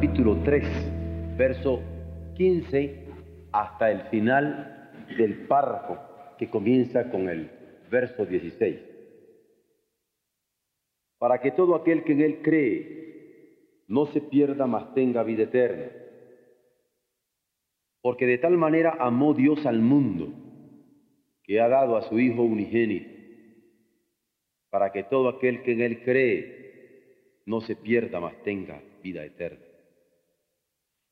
Capítulo 3, verso 15 hasta el final del párrafo que comienza con el verso 16. Para que todo aquel que en él cree no se pierda, mas tenga vida eterna. Porque de tal manera amó Dios al mundo, que ha dado a su Hijo unigénito, para que todo aquel que en él cree no se pierda, mas tenga vida eterna.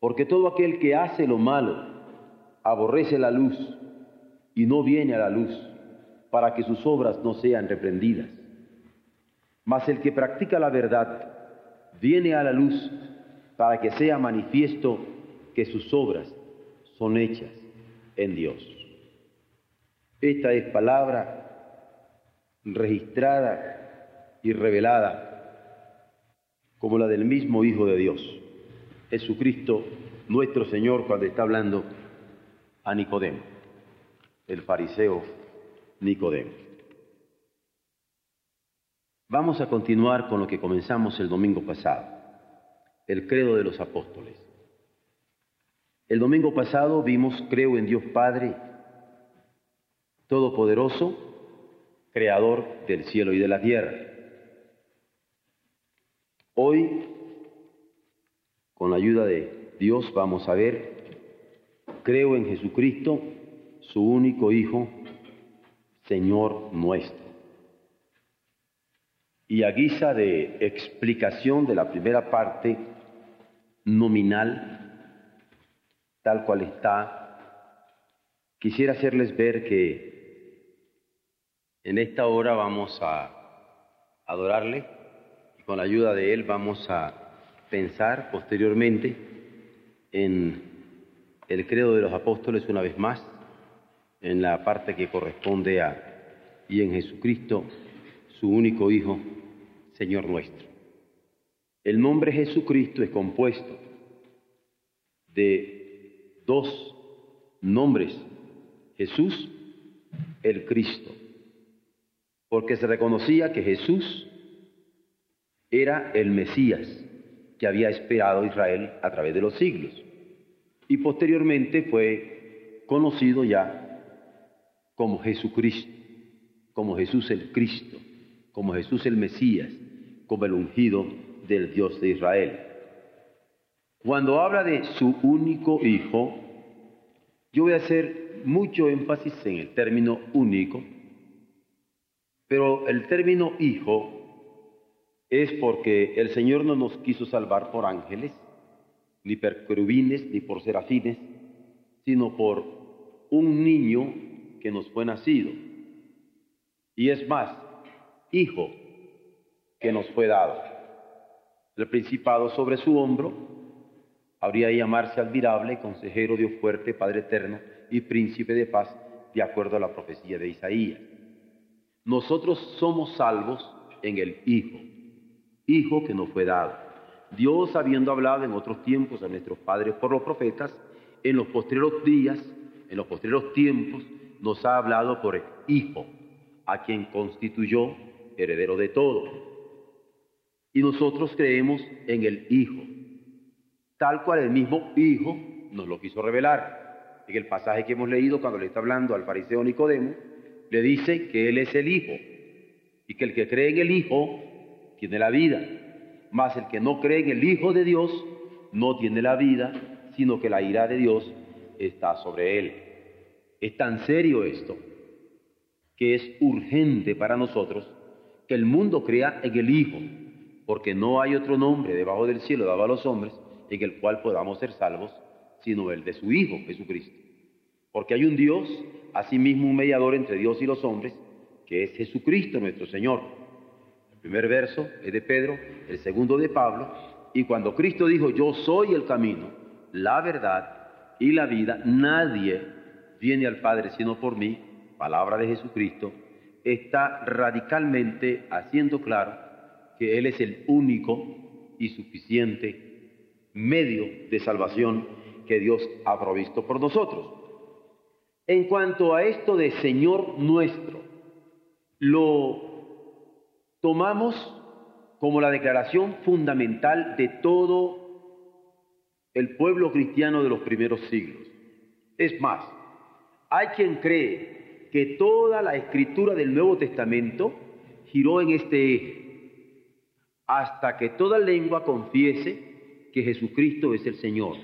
Porque todo aquel que hace lo malo aborrece la luz y no viene a la luz para que sus obras no sean reprendidas. Mas el que practica la verdad viene a la luz para que sea manifiesto que sus obras son hechas en Dios. Esta es palabra registrada y revelada como la del mismo Hijo de Dios. Jesucristo nuestro Señor cuando está hablando a Nicodemo, el fariseo Nicodemo. Vamos a continuar con lo que comenzamos el domingo pasado, el credo de los apóstoles. El domingo pasado vimos creo en Dios Padre Todopoderoso, Creador del cielo y de la tierra. Hoy con la ayuda de Dios vamos a ver, creo en Jesucristo, su único Hijo, Señor nuestro. Y a guisa de explicación de la primera parte nominal, tal cual está, quisiera hacerles ver que en esta hora vamos a adorarle y con la ayuda de Él vamos a pensar posteriormente en el credo de los apóstoles una vez más, en la parte que corresponde a, y en Jesucristo, su único Hijo, Señor nuestro. El nombre Jesucristo es compuesto de dos nombres, Jesús, el Cristo, porque se reconocía que Jesús era el Mesías, que había esperado Israel a través de los siglos. Y posteriormente fue conocido ya como Jesucristo, como Jesús el Cristo, como Jesús el Mesías, como el ungido del Dios de Israel. Cuando habla de su único Hijo, yo voy a hacer mucho énfasis en el término único, pero el término Hijo es porque el Señor no nos quiso salvar por ángeles, ni por querubines, ni por serafines, sino por un niño que nos fue nacido. Y es más, hijo que nos fue dado. El principado sobre su hombro habría de llamarse admirable, consejero, Dios fuerte, Padre eterno y príncipe de paz, de acuerdo a la profecía de Isaías. Nosotros somos salvos en el Hijo hijo que nos fue dado. Dios, habiendo hablado en otros tiempos a nuestros padres por los profetas, en los posteriores días, en los posteriores tiempos, nos ha hablado por el Hijo, a quien constituyó heredero de todo. Y nosotros creemos en el Hijo, tal cual el mismo Hijo nos lo quiso revelar. En el pasaje que hemos leído, cuando le está hablando al fariseo Nicodemo, le dice que Él es el Hijo y que el que cree en el Hijo tiene la vida. Mas el que no cree en el Hijo de Dios no tiene la vida, sino que la ira de Dios está sobre él. Es tan serio esto que es urgente para nosotros que el mundo crea en el Hijo, porque no hay otro nombre debajo del cielo dado a los hombres en el cual podamos ser salvos, sino el de su Hijo, Jesucristo. Porque hay un Dios, asimismo un mediador entre Dios y los hombres, que es Jesucristo nuestro Señor. El primer verso es de Pedro, el segundo de Pablo, y cuando Cristo dijo, yo soy el camino, la verdad y la vida, nadie viene al Padre sino por mí, palabra de Jesucristo, está radicalmente haciendo claro que Él es el único y suficiente medio de salvación que Dios ha provisto por nosotros. En cuanto a esto de Señor nuestro, lo tomamos como la declaración fundamental de todo el pueblo cristiano de los primeros siglos. Es más, hay quien cree que toda la escritura del Nuevo Testamento giró en este eje, hasta que toda lengua confiese que Jesucristo es el Señor.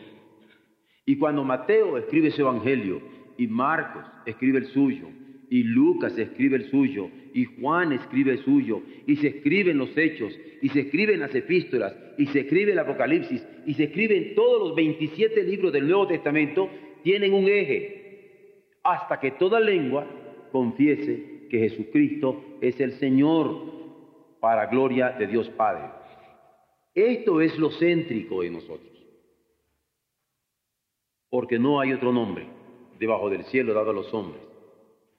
Y cuando Mateo escribe su evangelio y Marcos escribe el suyo, y Lucas escribe el suyo, y Juan escribe el suyo, y se escriben los hechos, y se escriben las epístolas, y se escribe el Apocalipsis, y se escriben todos los 27 libros del Nuevo Testamento, tienen un eje, hasta que toda lengua confiese que Jesucristo es el Señor, para gloria de Dios Padre. Esto es lo céntrico en nosotros, porque no hay otro nombre debajo del cielo dado a los hombres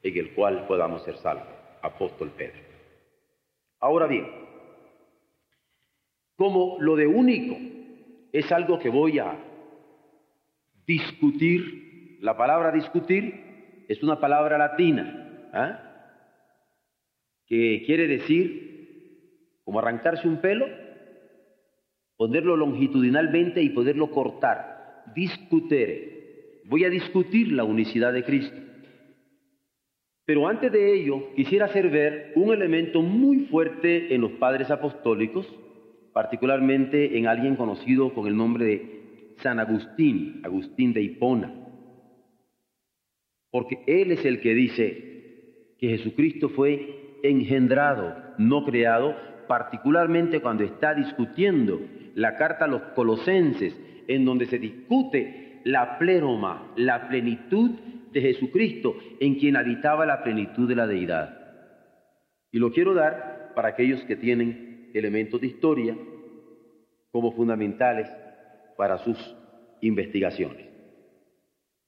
en el cual podamos ser salvos. Apóstol Pedro. Ahora bien, como lo de único es algo que voy a discutir, la palabra discutir es una palabra latina, ¿ah? que quiere decir como arrancarse un pelo, ponerlo longitudinalmente y poderlo cortar. Discutere. Voy a discutir la unicidad de Cristo. Pero antes de ello, quisiera hacer ver un elemento muy fuerte en los padres apostólicos, particularmente en alguien conocido con el nombre de San Agustín, Agustín de Hipona. Porque él es el que dice que Jesucristo fue engendrado, no creado, particularmente cuando está discutiendo la carta a los colosenses, en donde se discute la pleroma, la plenitud de Jesucristo, en quien habitaba la plenitud de la deidad. Y lo quiero dar para aquellos que tienen elementos de historia como fundamentales para sus investigaciones.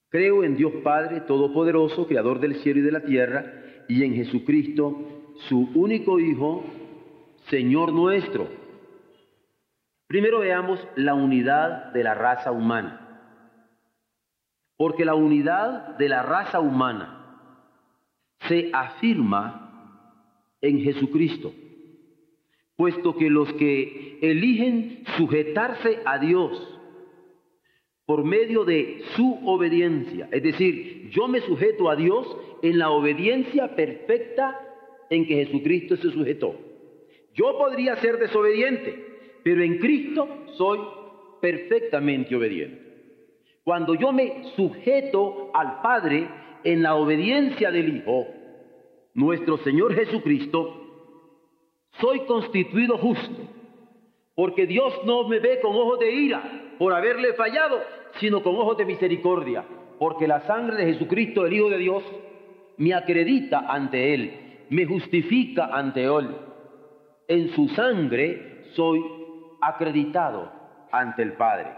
Creo en Dios Padre Todopoderoso, Creador del cielo y de la tierra, y en Jesucristo, su único Hijo, Señor nuestro. Primero veamos la unidad de la raza humana. Porque la unidad de la raza humana se afirma en Jesucristo, puesto que los que eligen sujetarse a Dios por medio de su obediencia, es decir, yo me sujeto a Dios en la obediencia perfecta en que Jesucristo se sujetó. Yo podría ser desobediente, pero en Cristo soy perfectamente obediente. Cuando yo me sujeto al Padre en la obediencia del Hijo, nuestro Señor Jesucristo, soy constituido justo, porque Dios no me ve con ojos de ira por haberle fallado, sino con ojos de misericordia, porque la sangre de Jesucristo, el Hijo de Dios, me acredita ante Él, me justifica ante Él. En su sangre soy acreditado ante el Padre.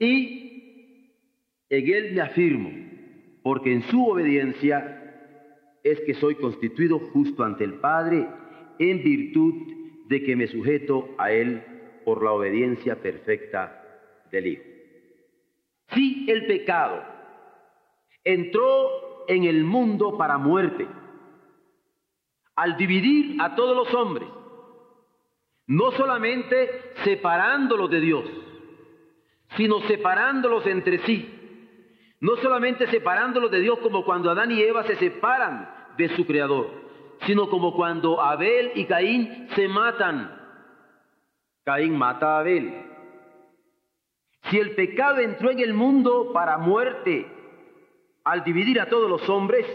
Y en Él me afirmo, porque en su obediencia es que soy constituido justo ante el Padre en virtud de que me sujeto a Él por la obediencia perfecta del Hijo. Si el pecado entró en el mundo para muerte, al dividir a todos los hombres, no solamente separándolos de Dios, sino separándolos entre sí, no solamente separándolos de Dios como cuando Adán y Eva se separan de su Creador, sino como cuando Abel y Caín se matan. Caín mata a Abel. Si el pecado entró en el mundo para muerte al dividir a todos los hombres,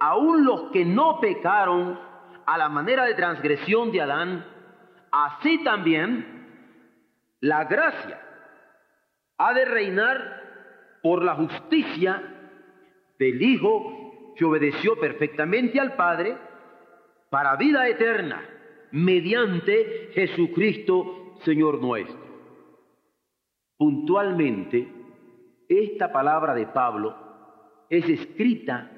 aun los que no pecaron a la manera de transgresión de Adán, así también la gracia ha de reinar por la justicia del Hijo que obedeció perfectamente al Padre para vida eterna mediante Jesucristo Señor nuestro. Puntualmente, esta palabra de Pablo es escrita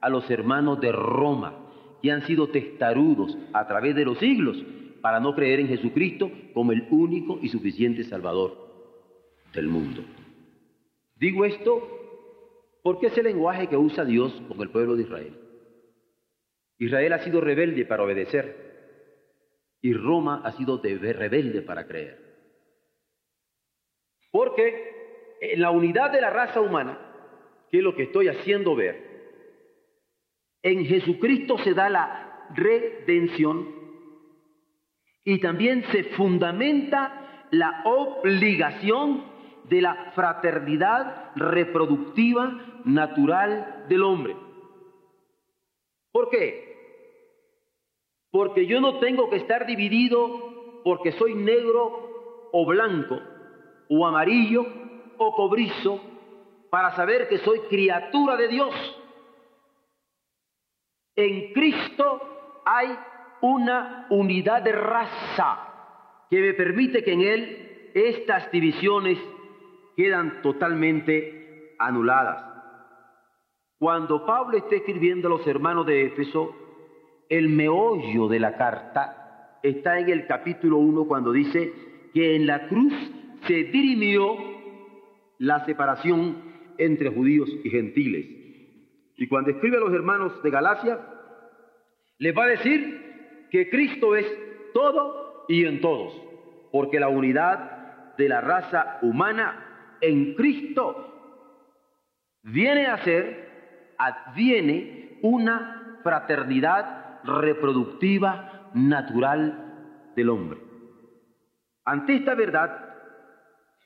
a los hermanos de Roma, que han sido testarudos a través de los siglos para no creer en Jesucristo como el único y suficiente Salvador del mundo. Digo esto porque es el lenguaje que usa Dios con el pueblo de Israel. Israel ha sido rebelde para obedecer y Roma ha sido rebelde para creer. Porque en la unidad de la raza humana, que es lo que estoy haciendo ver, en Jesucristo se da la redención y también se fundamenta la obligación de la fraternidad reproductiva natural del hombre. ¿Por qué? Porque yo no tengo que estar dividido porque soy negro o blanco, o amarillo o cobrizo, para saber que soy criatura de Dios. En Cristo hay una unidad de raza que me permite que en Él estas divisiones quedan totalmente anuladas. Cuando Pablo está escribiendo a los hermanos de Éfeso, el meollo de la carta está en el capítulo 1 cuando dice que en la cruz se dirimió la separación entre judíos y gentiles. Y cuando escribe a los hermanos de Galacia, les va a decir que Cristo es todo y en todos, porque la unidad de la raza humana en Cristo viene a ser, adviene una fraternidad reproductiva natural del hombre. Ante esta verdad,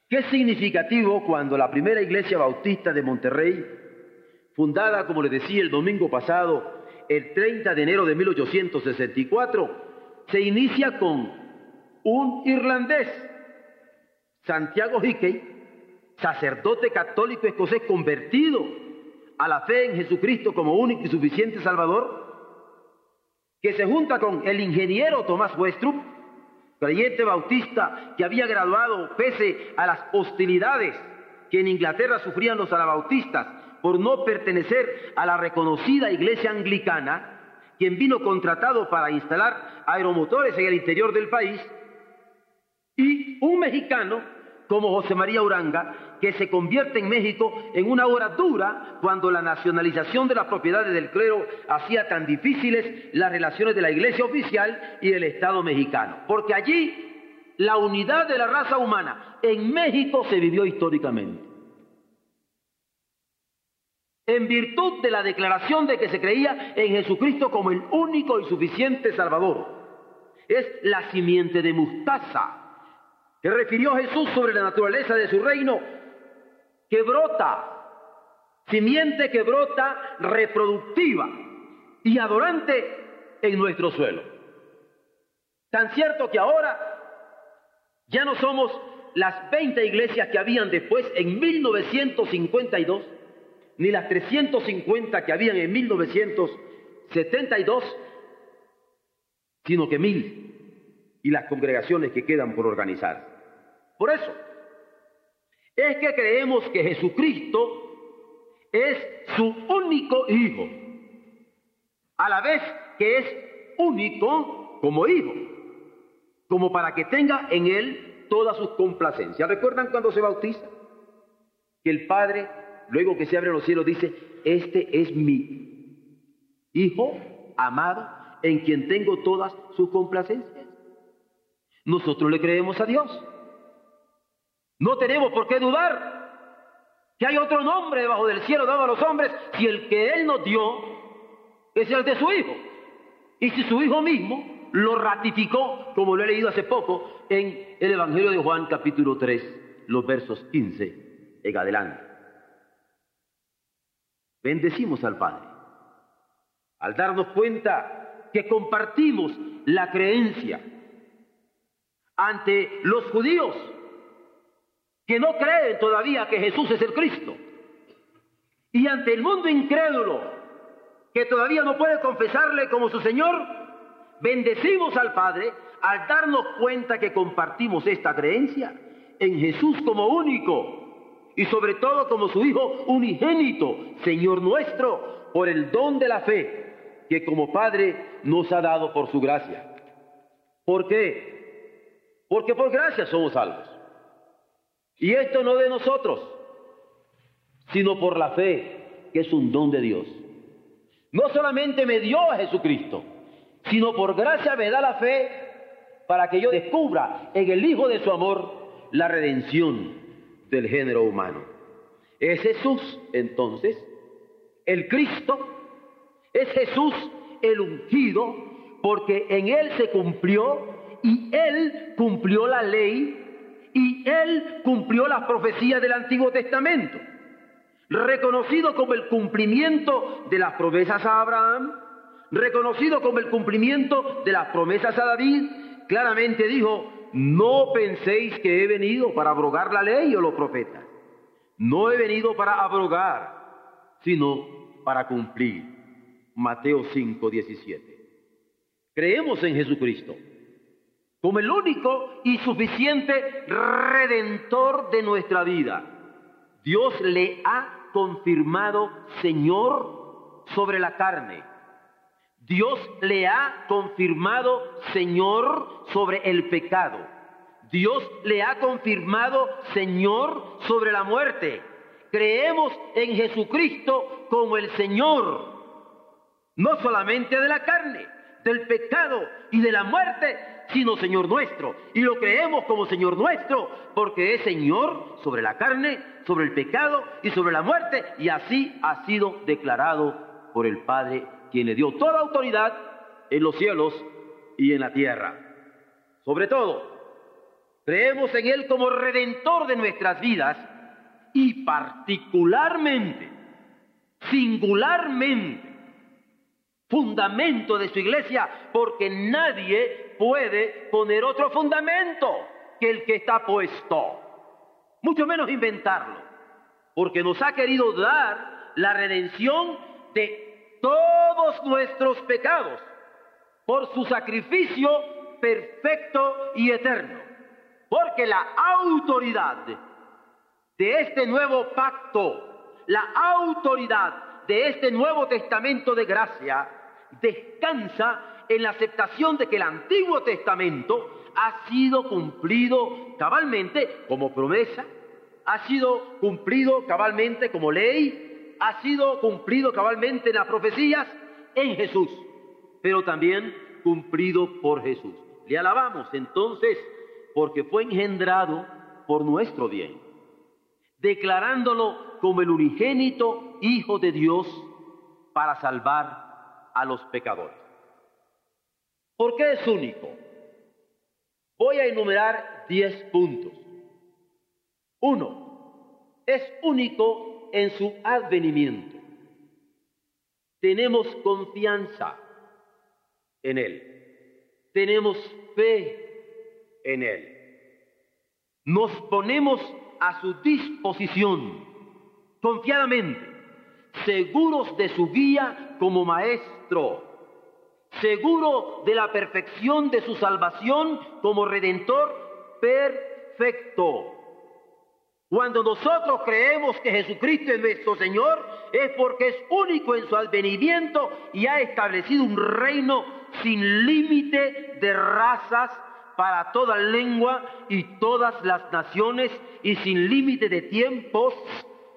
¿qué es significativo cuando la primera iglesia bautista de Monterrey, fundada, como les decía el domingo pasado, el 30 de enero de 1864, se inicia con un irlandés, Santiago Hickey, sacerdote católico escocés convertido a la fe en Jesucristo como único y suficiente Salvador, que se junta con el ingeniero Tomás Westrup, creyente bautista que había graduado pese a las hostilidades que en Inglaterra sufrían los anabautistas por no pertenecer a la reconocida iglesia anglicana, quien vino contratado para instalar aeromotores en el interior del país, y un mexicano como José María Uranga, que se convierte en México en una hora dura cuando la nacionalización de las propiedades del clero hacía tan difíciles las relaciones de la iglesia oficial y el Estado mexicano. Porque allí la unidad de la raza humana en México se vivió históricamente. En virtud de la declaración de que se creía en Jesucristo como el único y suficiente Salvador. Es la simiente de Mustaza que refirió Jesús sobre la naturaleza de su reino, que brota, simiente que brota reproductiva y adorante en nuestro suelo. Tan cierto que ahora ya no somos las 20 iglesias que habían después en 1952, ni las 350 que habían en 1972, sino que mil y las congregaciones que quedan por organizar. Por eso, es que creemos que Jesucristo es su único Hijo, a la vez que es único como Hijo, como para que tenga en Él todas sus complacencias. ¿Recuerdan cuando se bautiza? Que el Padre, luego que se abren los cielos, dice, este es mi Hijo amado, en quien tengo todas sus complacencias. Nosotros le creemos a Dios. No tenemos por qué dudar que hay otro nombre debajo del cielo dado a los hombres si el que Él nos dio es el de su Hijo. Y si su Hijo mismo lo ratificó, como lo he leído hace poco, en el Evangelio de Juan capítulo 3, los versos 15 en adelante. Bendecimos al Padre al darnos cuenta que compartimos la creencia ante los judíos que no creen todavía que Jesús es el Cristo y ante el mundo incrédulo que todavía no puede confesarle como su Señor, bendecimos al Padre al darnos cuenta que compartimos esta creencia en Jesús como único y sobre todo como su Hijo unigénito, Señor nuestro, por el don de la fe que como Padre nos ha dado por su gracia. ¿Por qué? Porque por gracia somos salvos. Y esto no de nosotros, sino por la fe, que es un don de Dios. No solamente me dio a Jesucristo, sino por gracia me da la fe para que yo descubra en el Hijo de su amor la redención del género humano. Es Jesús, entonces, el Cristo, es Jesús el ungido, porque en Él se cumplió y Él cumplió la ley y Él cumplió las profecías del Antiguo Testamento reconocido como el cumplimiento de las promesas a Abraham, reconocido como el cumplimiento de las promesas a David, claramente dijo, no penséis que he venido para abrogar la ley o los profetas. No he venido para abrogar, sino para cumplir. Mateo 5, 17. Creemos en Jesucristo como el único y suficiente redentor de nuestra vida. Dios le ha confirmado Señor sobre la carne. Dios le ha confirmado Señor sobre el pecado. Dios le ha confirmado Señor sobre la muerte. Creemos en Jesucristo como el Señor, no solamente de la carne, del pecado y de la muerte, sino Señor nuestro. Y lo creemos como Señor nuestro, porque es Señor sobre la carne, sobre el pecado y sobre la muerte, y así ha sido declarado por el Padre, quien le dio toda autoridad en los cielos y en la tierra. Sobre todo, creemos en Él como redentor de nuestras vidas y particularmente, singularmente, fundamento de su iglesia, porque nadie puede poner otro fundamento que el que está puesto, mucho menos inventarlo, porque nos ha querido dar la redención de todos nuestros pecados por su sacrificio perfecto y eterno, porque la autoridad de este nuevo pacto, la autoridad de este nuevo testamento de gracia, descansa en la aceptación de que el Antiguo Testamento ha sido cumplido cabalmente como promesa, ha sido cumplido cabalmente como ley, ha sido cumplido cabalmente en las profecías en Jesús, pero también cumplido por Jesús. Le alabamos entonces porque fue engendrado por nuestro bien, declarándolo como el unigénito Hijo de Dios para salvar a los pecadores. ¿Por qué es único? Voy a enumerar diez puntos. Uno, es único en su advenimiento. Tenemos confianza en Él. Tenemos fe en Él. Nos ponemos a su disposición confiadamente, seguros de su guía como maestro seguro de la perfección de su salvación como redentor perfecto. Cuando nosotros creemos que Jesucristo es nuestro Señor, es porque es único en su advenimiento y ha establecido un reino sin límite de razas para toda lengua y todas las naciones y sin límite de tiempos,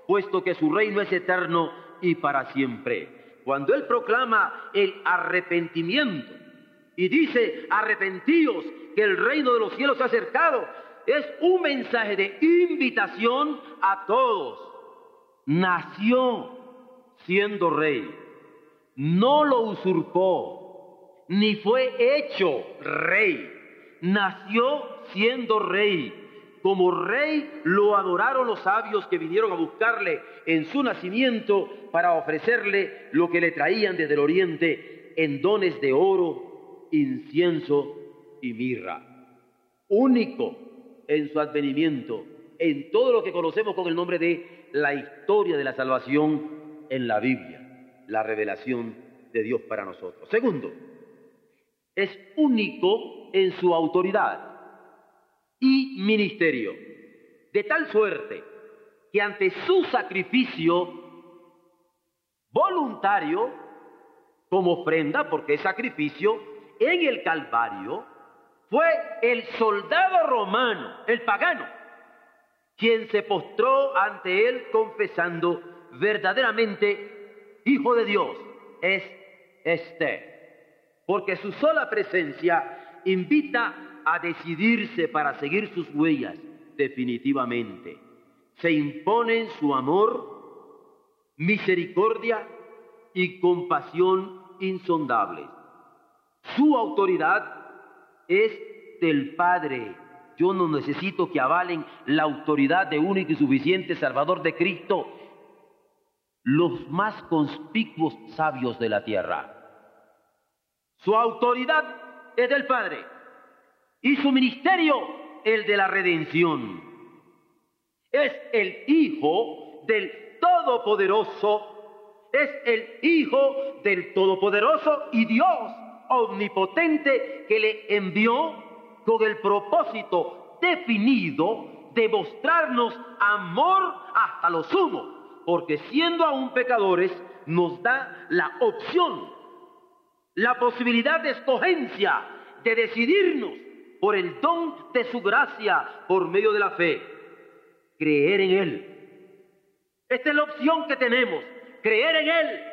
puesto que su reino es eterno y para siempre cuando Él proclama el arrepentimiento y dice, arrepentíos, que el reino de los cielos se ha acercado, es un mensaje de invitación a todos. Nació siendo rey, no lo usurpó, ni fue hecho rey, nació siendo rey. Como rey lo adoraron los sabios que vinieron a buscarle en su nacimiento para ofrecerle lo que le traían desde el oriente en dones de oro, incienso y mirra. Único en su advenimiento, en todo lo que conocemos con el nombre de la historia de la salvación en la Biblia, la revelación de Dios para nosotros. Segundo, es único en su autoridad y ministerio, de tal suerte que ante su sacrificio voluntario, como ofrenda, porque es sacrificio, en el Calvario, fue el soldado romano, el pagano, quien se postró ante él confesando verdaderamente, Hijo de Dios, es este, porque su sola presencia invita a decidirse para seguir sus huellas definitivamente. Se imponen su amor, misericordia y compasión insondables. Su autoridad es del Padre. Yo no necesito que avalen la autoridad de único y suficiente Salvador de Cristo los más conspicuos sabios de la tierra. Su autoridad es del Padre y su ministerio el de la redención. Es el Hijo del Todopoderoso, es el Hijo del Todopoderoso y Dios omnipotente que le envió con el propósito definido de mostrarnos amor hasta lo sumo, porque siendo aún pecadores nos da la opción, la posibilidad de escogencia, de decidirnos por el don de su gracia por medio de la fe, creer en Él. Esta es la opción que tenemos, creer en Él.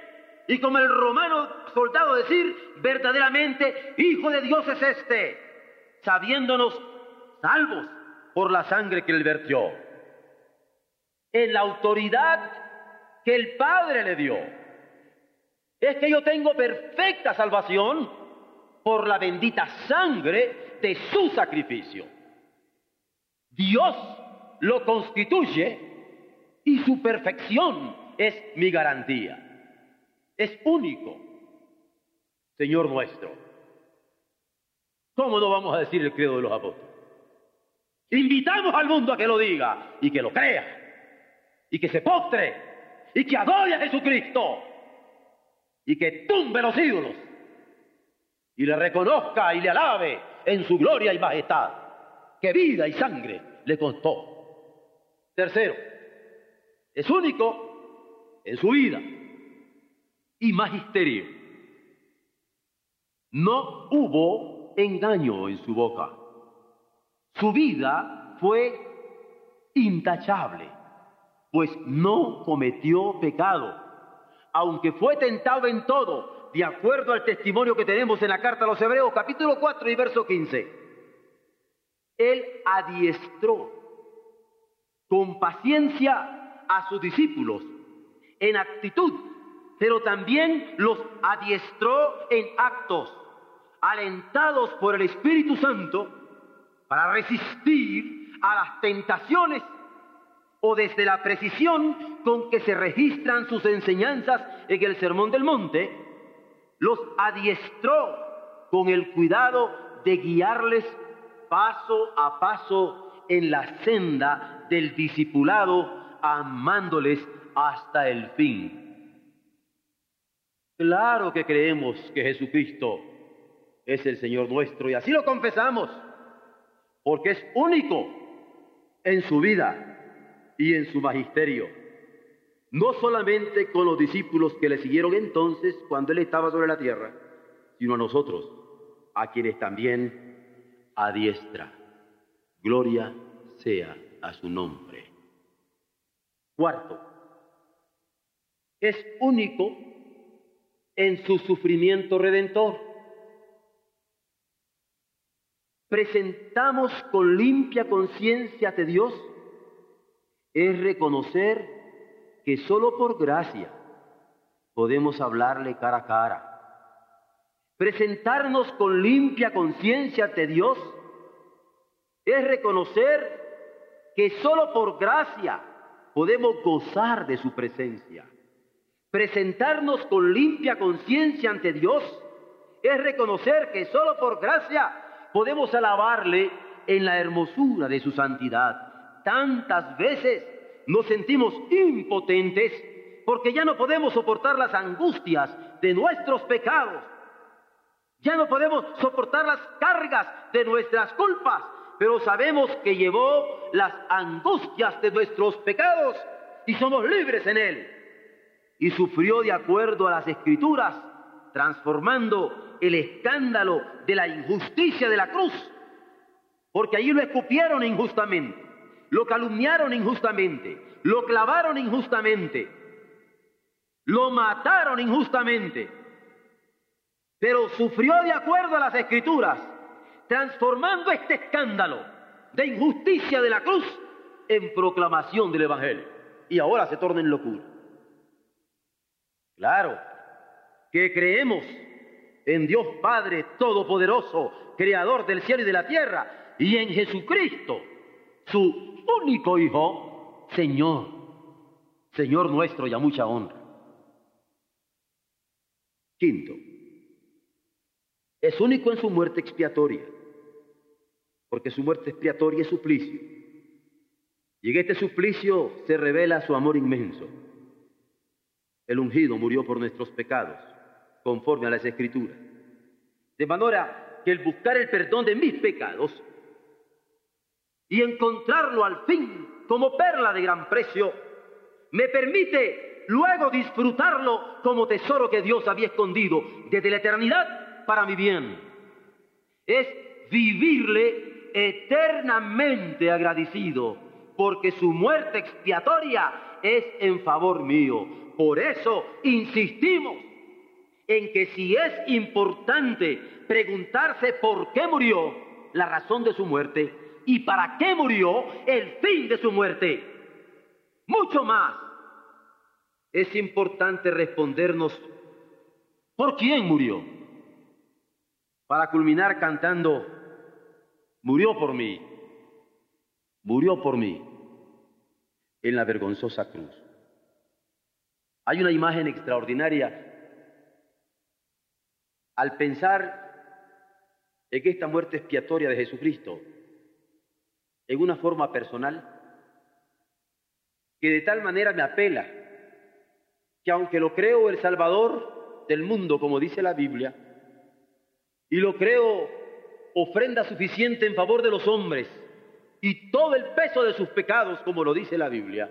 Y como el romano soldado decir, verdaderamente, Hijo de Dios es este, sabiéndonos salvos por la sangre que Él vertió. En la autoridad que el Padre le dio. Es que yo tengo perfecta salvación por la bendita sangre de su sacrificio. Dios lo constituye y su perfección es mi garantía. Es único, Señor nuestro. ¿Cómo no vamos a decir el credo de los apóstoles? Invitamos al mundo a que lo diga y que lo crea y que se postre y que adore a Jesucristo y que tumbe los ídolos y le reconozca y le alabe en su gloria y majestad, que vida y sangre le costó. Tercero, es único en su vida y magisterio. No hubo engaño en su boca. Su vida fue intachable, pues no cometió pecado, aunque fue tentado en todo, de acuerdo al testimonio que tenemos en la carta a los Hebreos, capítulo 4 y verso 15. Él adiestró con paciencia a sus discípulos en actitud, pero también los adiestró en actos, alentados por el Espíritu Santo para resistir a las tentaciones o desde la precisión con que se registran sus enseñanzas en el Sermón del Monte, los adiestró con el cuidado de guiarles paso a paso en la senda del discipulado, amándoles hasta el fin. Claro que creemos que Jesucristo es el Señor nuestro y así lo confesamos, porque es único en su vida y en su magisterio no solamente con los discípulos que le siguieron entonces cuando él estaba sobre la tierra, sino a nosotros, a quienes también adiestra. Gloria sea a su nombre. Cuarto, es único en su sufrimiento redentor. Presentamos con limpia conciencia de Dios es reconocer que solo por gracia podemos hablarle cara a cara. Presentarnos con limpia conciencia ante Dios es reconocer que solo por gracia podemos gozar de su presencia. Presentarnos con limpia conciencia ante Dios es reconocer que solo por gracia podemos alabarle en la hermosura de su santidad. Tantas veces nos sentimos impotentes porque ya no podemos soportar las angustias de nuestros pecados. Ya no podemos soportar las cargas de nuestras culpas, pero sabemos que llevó las angustias de nuestros pecados y somos libres en él. Y sufrió de acuerdo a las escrituras, transformando el escándalo de la injusticia de la cruz, porque allí lo escupieron injustamente, lo calumniaron injustamente, lo clavaron injustamente, lo mataron injustamente, pero sufrió de acuerdo a las escrituras, transformando este escándalo de injusticia de la cruz en proclamación del Evangelio. Y ahora se torna en locura. Claro, que creemos en Dios Padre Todopoderoso, Creador del cielo y de la tierra, y en Jesucristo, su único Hijo, Señor, Señor nuestro y a mucha honra. Quinto, es único en su muerte expiatoria, porque su muerte expiatoria es suplicio. Y en este suplicio se revela su amor inmenso. El ungido murió por nuestros pecados, conforme a las escrituras. De manera que el buscar el perdón de mis pecados y encontrarlo al fin como perla de gran precio, me permite luego disfrutarlo como tesoro que Dios había escondido desde la eternidad para mi bien. Es vivirle eternamente agradecido, porque su muerte expiatoria es en favor mío. Por eso insistimos en que si es importante preguntarse por qué murió, la razón de su muerte, y para qué murió, el fin de su muerte. Mucho más es importante respondernos por quién murió. Para culminar cantando, murió por mí, murió por mí en la vergonzosa cruz. Hay una imagen extraordinaria al pensar en esta muerte expiatoria de Jesucristo en una forma personal que de tal manera me apela que aunque lo creo el Salvador del mundo, como dice la Biblia, y lo creo ofrenda suficiente en favor de los hombres y todo el peso de sus pecados, como lo dice la Biblia,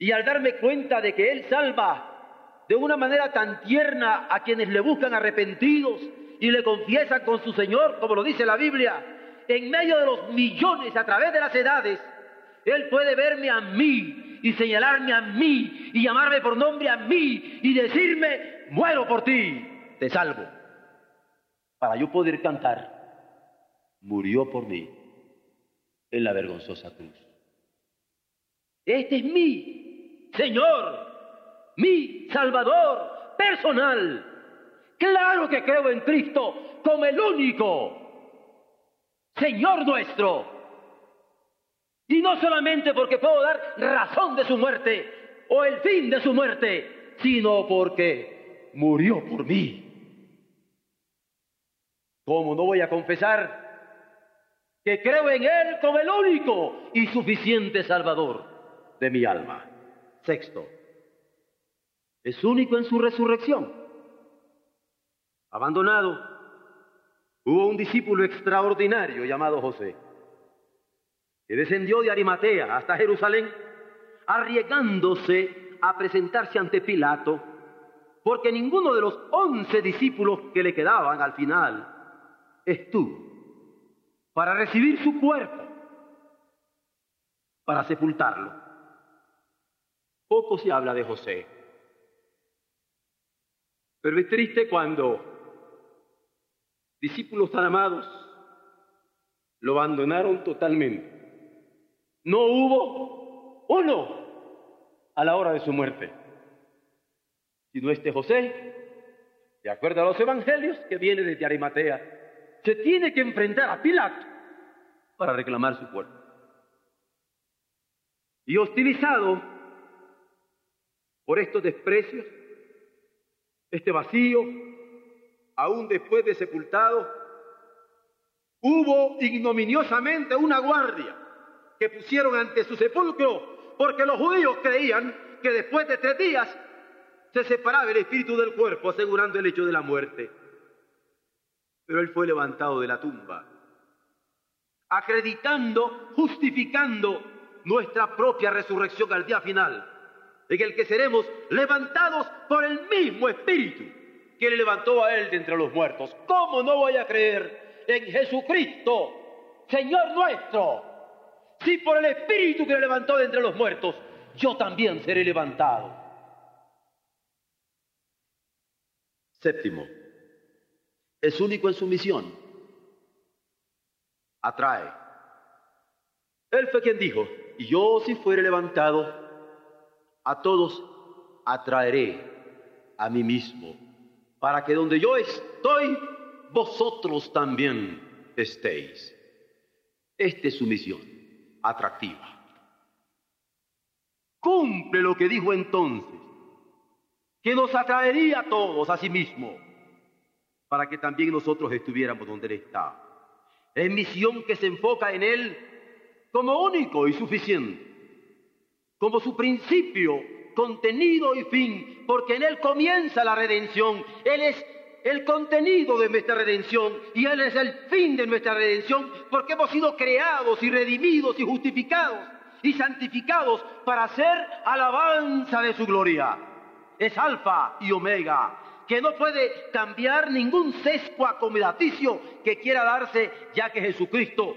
y al darme cuenta de que Él salva de una manera tan tierna a quienes le buscan arrepentidos y le confiesan con su Señor, como lo dice la Biblia, en medio de los millones a través de las edades, Él puede verme a mí y señalarme a mí y llamarme por nombre a mí y decirme, muero por ti, te salvo. Para yo poder cantar, murió por mí en la vergonzosa cruz. Este es mi Señor, mi Salvador personal. Claro que creo en Cristo como el único Señor nuestro. Y no solamente porque puedo dar razón de su muerte o el fin de su muerte, sino porque murió por mí. ¿Cómo no voy a confesar que creo en Él como el único y suficiente Salvador de mi alma? Sexto, es único en su resurrección. Abandonado, hubo un discípulo extraordinario llamado José que descendió de Arimatea hasta Jerusalén, arriesgándose a presentarse ante Pilato, porque ninguno de los once discípulos que le quedaban al final estuvo para recibir su cuerpo, para sepultarlo. Poco se habla de José, pero es triste cuando discípulos tan amados lo abandonaron totalmente no hubo uno a la hora de su muerte, sino este José, de acuerdo a los evangelios que viene desde Arimatea, se tiene que enfrentar a Pilato para reclamar su cuerpo. Y hostilizado por estos desprecios, este vacío, aún después de sepultado, hubo ignominiosamente una guardia que pusieron ante su sepulcro, porque los judíos creían que después de tres días se separaba el espíritu del cuerpo, asegurando el hecho de la muerte. Pero él fue levantado de la tumba, acreditando, justificando nuestra propia resurrección al día final, en el que seremos levantados por el mismo espíritu que le levantó a él de entre los muertos. ¿Cómo no voy a creer en Jesucristo, Señor nuestro? Si por el espíritu que le levantó de entre los muertos, yo también seré levantado. Séptimo, es único en su misión. Atrae. Él fue quien dijo, y yo si fuere levantado, a todos atraeré a mí mismo, para que donde yo estoy, vosotros también estéis. Esta es su misión, atractiva. Cumple lo que dijo entonces, que nos atraería a todos a sí mismo, para que también nosotros estuviéramos donde Él está. Es misión que se enfoca en Él como único y suficiente, como su principio, contenido y fin, porque en Él comienza la redención. Él es el contenido de nuestra redención y Él es el fin de nuestra redención, porque hemos sido creados y redimidos y justificados y santificados para hacer alabanza de su gloria es alfa y omega, que no puede cambiar ningún sesco acomodaticio que quiera darse, ya que Jesucristo,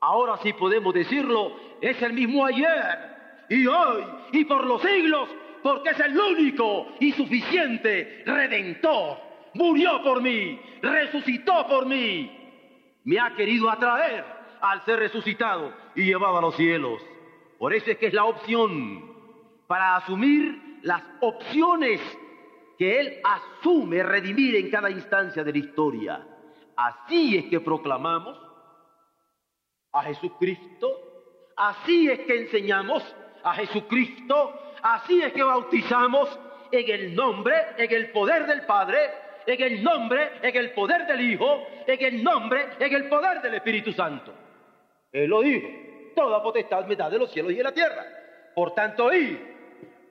ahora sí podemos decirlo, es el mismo ayer y hoy y por los siglos, porque es el único y suficiente redentor. Murió por mí, resucitó por mí, me ha querido atraer al ser resucitado y llevado a los cielos. Por eso es que es la opción para asumir las opciones que Él asume redimir en cada instancia de la historia. Así es que proclamamos a Jesucristo, así es que enseñamos a Jesucristo, así es que bautizamos en el nombre, en el poder del Padre, en el nombre, en el poder del Hijo, en el nombre, en el poder del Espíritu Santo. Él lo dijo, toda potestad me da de los cielos y de la tierra. Por tanto, hoy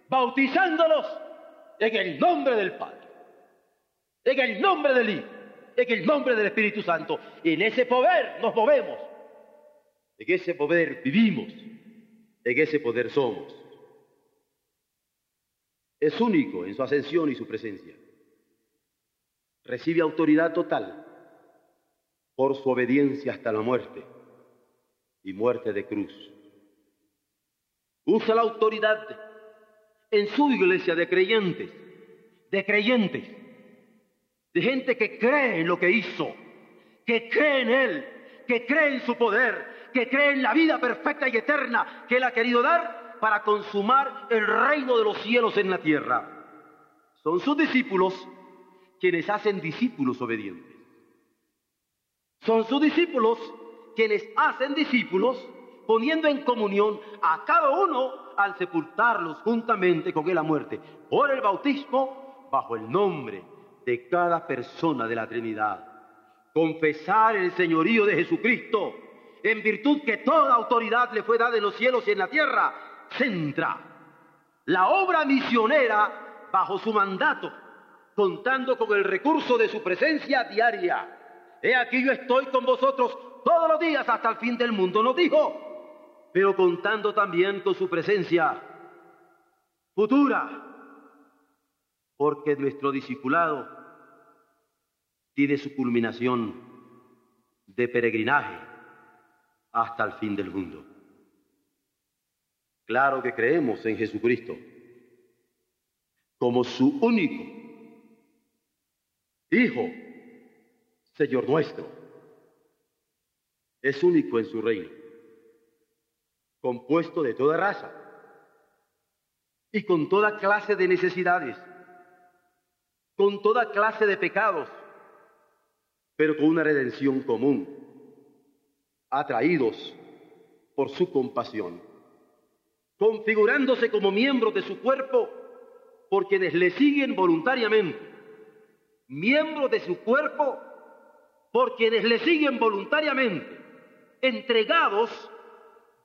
bautizándolos en el nombre del Padre, en el nombre del Hijo, en el nombre del Espíritu Santo. En ese poder nos movemos, en ese poder vivimos, en ese poder somos. Es único en su ascensión y su presencia. Recibe autoridad total por su obediencia hasta la muerte y muerte de cruz. Usa la autoridad en su iglesia de creyentes, de creyentes, de gente que cree en lo que hizo, que cree en Él, que cree en su poder, que cree en la vida perfecta y eterna que Él ha querido dar para consumar el reino de los cielos en la tierra. Son sus discípulos quienes hacen discípulos obedientes. Son sus discípulos quienes hacen discípulos poniendo en comunión a cada uno al sepultarlos juntamente con él a muerte por el bautismo bajo el nombre de cada persona de la Trinidad. Confesar el señorío de Jesucristo en virtud que toda autoridad le fue dada en los cielos y en la tierra, centra la obra misionera bajo su mandato, contando con el recurso de su presencia diaria. He aquí yo estoy con vosotros todos los días hasta el fin del mundo, nos dijo pero contando también con su presencia futura, porque nuestro discipulado tiene su culminación de peregrinaje hasta el fin del mundo. Claro que creemos en Jesucristo como su único Hijo, Señor nuestro. Es único en su reino compuesto de toda raza y con toda clase de necesidades, con toda clase de pecados, pero con una redención común, atraídos por su compasión, configurándose como miembros de su cuerpo por quienes le siguen voluntariamente, miembros de su cuerpo por quienes le siguen voluntariamente, entregados,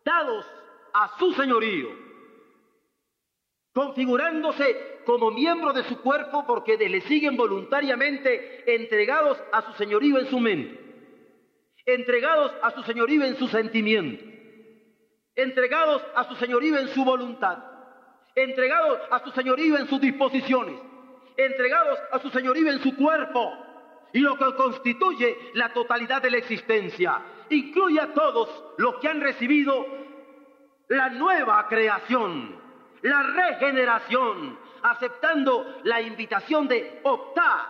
dados a su señorío, configurándose como miembros de su cuerpo porque le siguen voluntariamente entregados a su señorío en su mente, entregados a su señorío en su sentimiento, entregados a su señorío en su voluntad, entregados a su señorío en sus disposiciones, entregados a su señorío en su cuerpo. Y lo que constituye la totalidad de la existencia. Incluye a todos los que han recibido la nueva creación, la regeneración, aceptando la invitación de optar,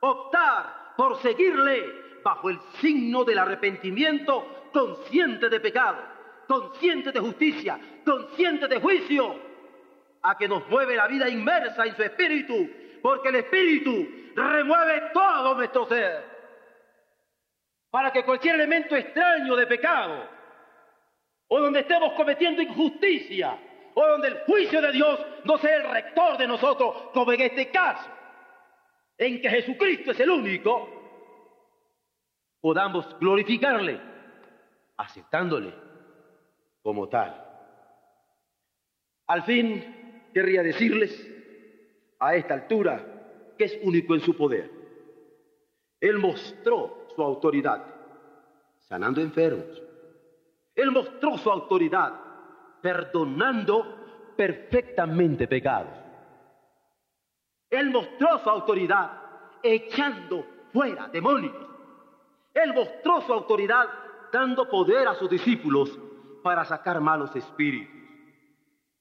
optar por seguirle bajo el signo del arrepentimiento consciente de pecado, consciente de justicia, consciente de juicio, a que nos mueve la vida inmersa en su espíritu, porque el espíritu remueve todo nuestro ser, para que cualquier elemento extraño de pecado, o donde estemos cometiendo injusticia, o donde el juicio de Dios no sea el rector de nosotros, como en este caso, en que Jesucristo es el único, podamos glorificarle, aceptándole como tal. Al fin, querría decirles, a esta altura, que es único en su poder. Él mostró su autoridad, sanando enfermos. Él mostró su autoridad, perdonando perfectamente pecados. Él mostró su autoridad echando fuera demonios. Él mostró su autoridad dando poder a sus discípulos para sacar malos espíritus.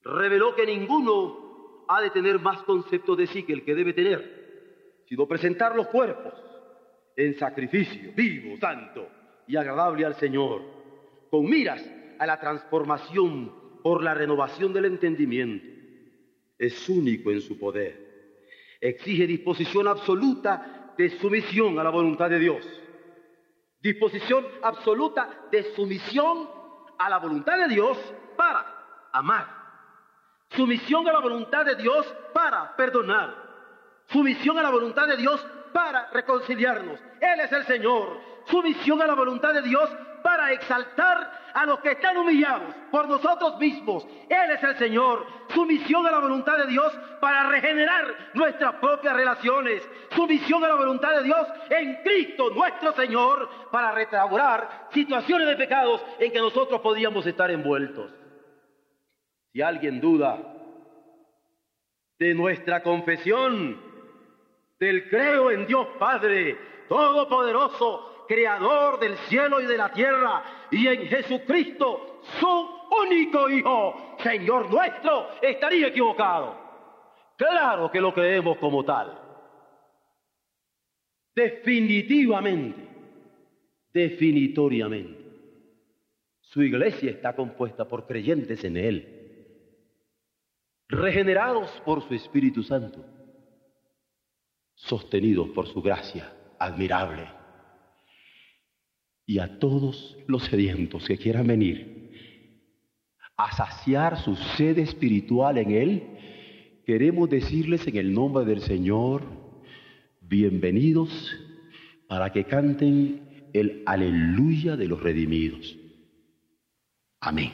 Reveló que ninguno ha de tener más concepto de sí que el que debe tener, sino presentar los cuerpos en sacrificio vivo, santo y agradable al Señor, con miras a la transformación por la renovación del entendimiento. Es único en su poder. Exige disposición absoluta de sumisión a la voluntad de Dios. Disposición absoluta de sumisión a la voluntad de Dios para amar. Sumisión a la voluntad de Dios para perdonar. Sumisión a la voluntad de Dios para reconciliarnos. Él es el Señor. Sumisión a la voluntad de Dios para exaltar a los que están humillados por nosotros mismos. Él es el Señor. Sumisión a la voluntad de Dios para regenerar nuestras propias relaciones. Sumisión a la voluntad de Dios en Cristo nuestro Señor para restaurar situaciones de pecados en que nosotros podíamos estar envueltos. Si alguien duda de nuestra confesión, del creo en Dios Padre Todopoderoso, Creador del cielo y de la tierra, y en Jesucristo, su único Hijo, Señor nuestro, estaría equivocado. Claro que lo creemos como tal. Definitivamente, definitoriamente. Su iglesia está compuesta por creyentes en Él, regenerados por su Espíritu Santo, sostenidos por su gracia admirable. Y a todos los sedientos que quieran venir a saciar su sed espiritual en Él, queremos decirles en el nombre del Señor, bienvenidos para que canten el aleluya de los redimidos. Amén.